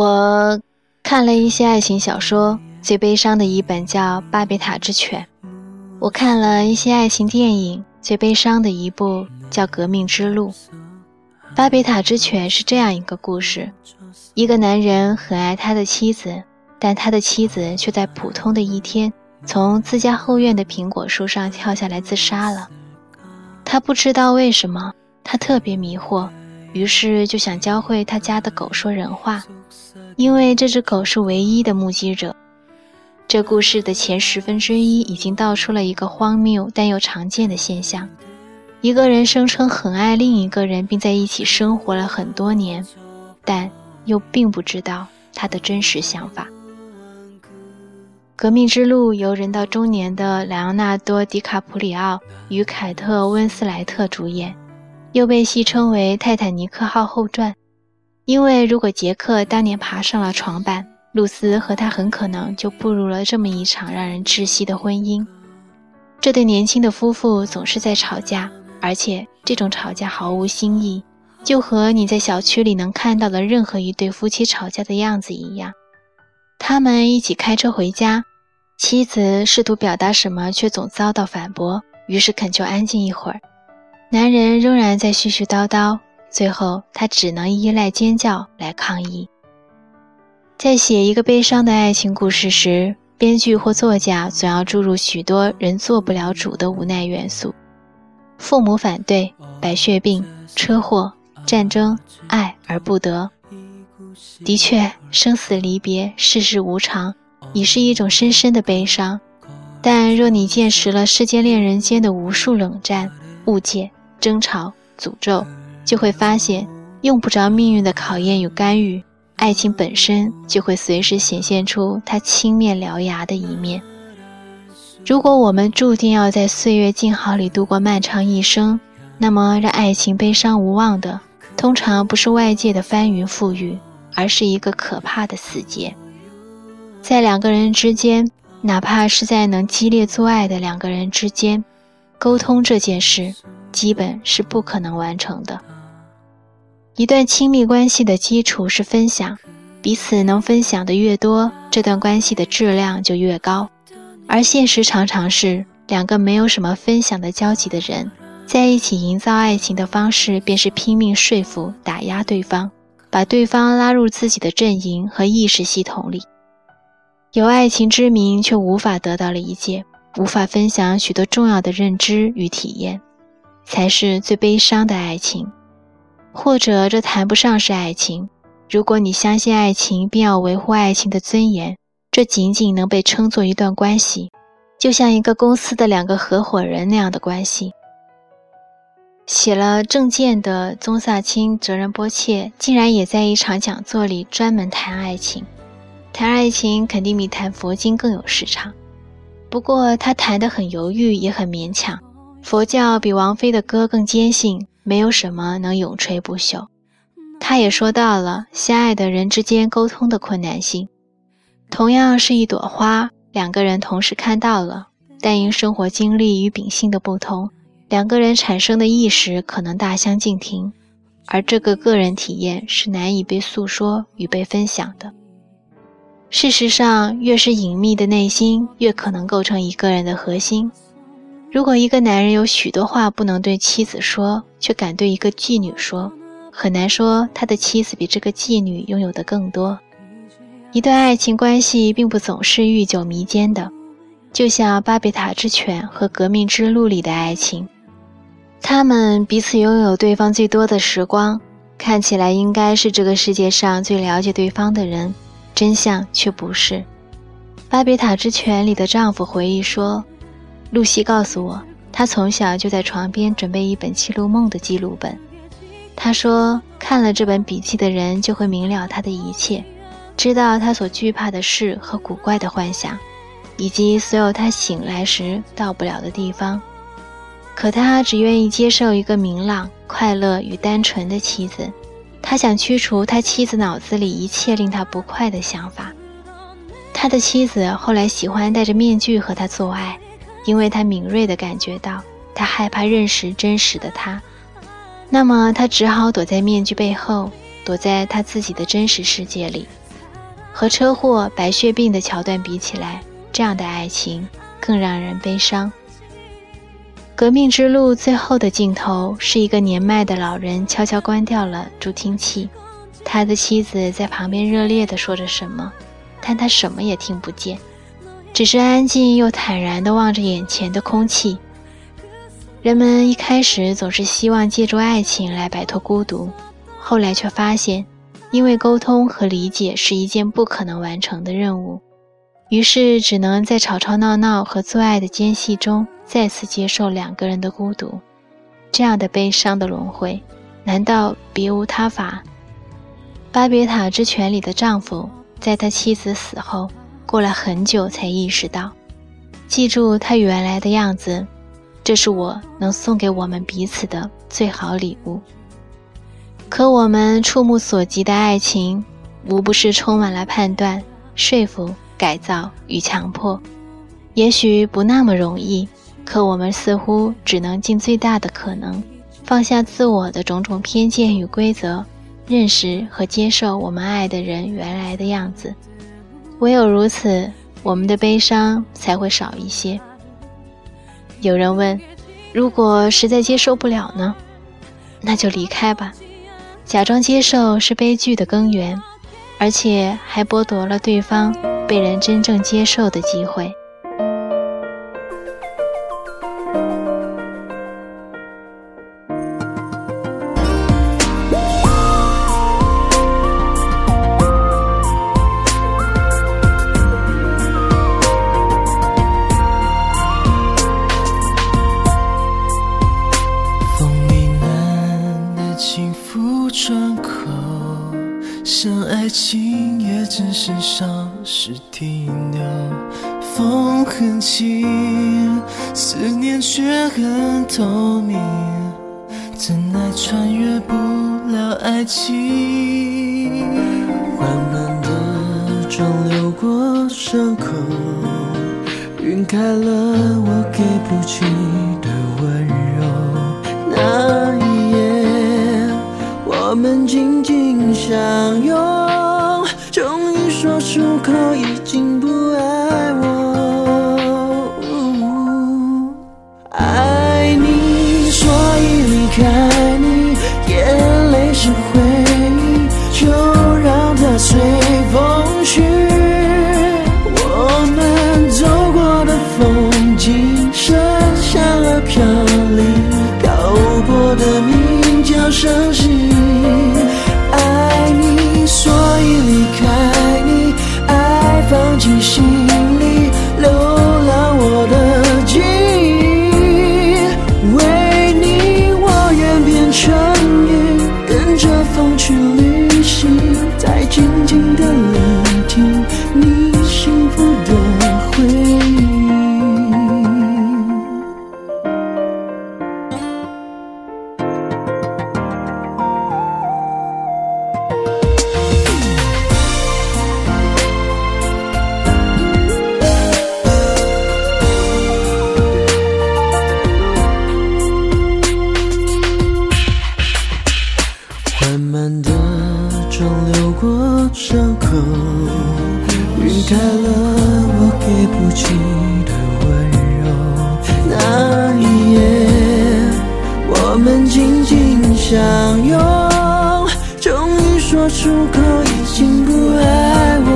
我看了一些爱情小说，最悲伤的一本叫《巴别塔之犬》。我看了一些爱情电影，最悲伤的一部叫《革命之路》。《巴别塔之犬》是这样一个故事：一个男人很爱他的妻子，但他的妻子却在普通的一天从自家后院的苹果树上跳下来自杀了。他不知道为什么，他特别迷惑，于是就想教会他家的狗说人话，因为这只狗是唯一的目击者。这故事的前十分之一已经道出了一个荒谬但又常见的现象：一个人声称很爱另一个人，并在一起生活了很多年，但又并不知道他的真实想法。《革命之路》由人到中年的莱昂纳多·迪卡普里奥与凯特·温斯莱特主演，又被戏称为《泰坦尼克号后传》，因为如果杰克当年爬上了床板。露丝和他很可能就步入了这么一场让人窒息的婚姻。这对年轻的夫妇总是在吵架，而且这种吵架毫无新意，就和你在小区里能看到的任何一对夫妻吵架的样子一样。他们一起开车回家，妻子试图表达什么，却总遭到反驳，于是恳求安静一会儿。男人仍然在絮絮叨叨，最后他只能依赖尖叫来抗议。在写一个悲伤的爱情故事时，编剧或作家总要注入许多人做不了主的无奈元素：父母反对、白血病、车祸、战争、爱而不得。的确，生死离别、世事无常，已是一种深深的悲伤。但若你见识了世间恋人间的无数冷战、误解、争吵、诅咒，就会发现，用不着命运的考验与干预。爱情本身就会随时显现出它青面獠牙的一面。如果我们注定要在岁月静好里度过漫长一生，那么让爱情悲伤无望的，通常不是外界的翻云覆雨，而是一个可怕的死结。在两个人之间，哪怕是在能激烈做爱的两个人之间，沟通这件事基本是不可能完成的。一段亲密关系的基础是分享，彼此能分享的越多，这段关系的质量就越高。而现实常常是，两个没有什么分享的交集的人，在一起营造爱情的方式，便是拼命说服、打压对方，把对方拉入自己的阵营和意识系统里。有爱情之名，却无法得到理解，无法分享许多重要的认知与体验，才是最悲伤的爱情。或者这谈不上是爱情。如果你相信爱情，并要维护爱情的尊严，这仅仅能被称作一段关系，就像一个公司的两个合伙人那样的关系。写了《证件》的宗萨钦·哲仁波切竟然也在一场讲座里专门谈爱情。谈爱情肯定比谈佛经更有市场，不过他谈得很犹豫，也很勉强。佛教比王菲的歌更坚信。没有什么能永垂不朽。他也说到了相爱的人之间沟通的困难性。同样是一朵花，两个人同时看到了，但因生活经历与秉性的不同，两个人产生的意识可能大相径庭，而这个个人体验是难以被诉说与被分享的。事实上，越是隐秘的内心，越可能构成一个人的核心。如果一个男人有许多话不能对妻子说，却敢对一个妓女说，很难说他的妻子比这个妓女拥有的更多。一段爱情关系并不总是愈久弥坚的，就像《巴别塔之犬》和《革命之路》里的爱情，他们彼此拥有对方最多的时光，看起来应该是这个世界上最了解对方的人，真相却不是。《巴别塔之犬》里的丈夫回忆说。露西告诉我，她从小就在床边准备一本记录梦的记录本。她说，看了这本笔记的人就会明了她的一切，知道她所惧怕的事和古怪的幻想，以及所有她醒来时到不了的地方。可他只愿意接受一个明朗、快乐与单纯的妻子。他想驱除他妻子脑子里一切令他不快的想法。他的妻子后来喜欢戴着面具和他做爱。因为他敏锐地感觉到，他害怕认识真实的他，那么他只好躲在面具背后，躲在他自己的真实世界里。和车祸、白血病的桥段比起来，这样的爱情更让人悲伤。革命之路最后的镜头是一个年迈的老人悄悄关掉了助听器，他的妻子在旁边热烈地说着什么，但他什么也听不见，只是安静又坦然地望着眼前的空气。人们一开始总是希望借助爱情来摆脱孤独，后来却发现，因为沟通和理解是一件不可能完成的任务，于是只能在吵吵闹闹和做爱的间隙中再次接受两个人的孤独。这样的悲伤的轮回，难道别无他法？《巴别塔之泉》里的丈夫，在他妻子死后，过了很久才意识到，记住他原来的样子。这是我能送给我们彼此的最好礼物。可我们触目所及的爱情，无不是充满了判断、说服、改造与强迫。也许不那么容易，可我们似乎只能尽最大的可能，放下自我的种种偏见与规则，认识和接受我们爱的人原来的样子。唯有如此，我们的悲伤才会少一些。有人问：“如果实在接受不了呢？那就离开吧。假装接受是悲剧的根源，而且还剥夺了对方被人真正接受的机会。”幸福窗口，想爱情也只是停留，风很轻，思念却很透明，怎奈穿越不了爱情。缓慢的妆流过伤口，晕开了我给不起的温柔。那，我们紧紧相拥。终于说出口已经不爱我，爱你，所以离开你，眼泪是回流过伤口，晕开了我给不起的温柔。那一夜，我们紧紧相拥，终于说出口，已经不爱我。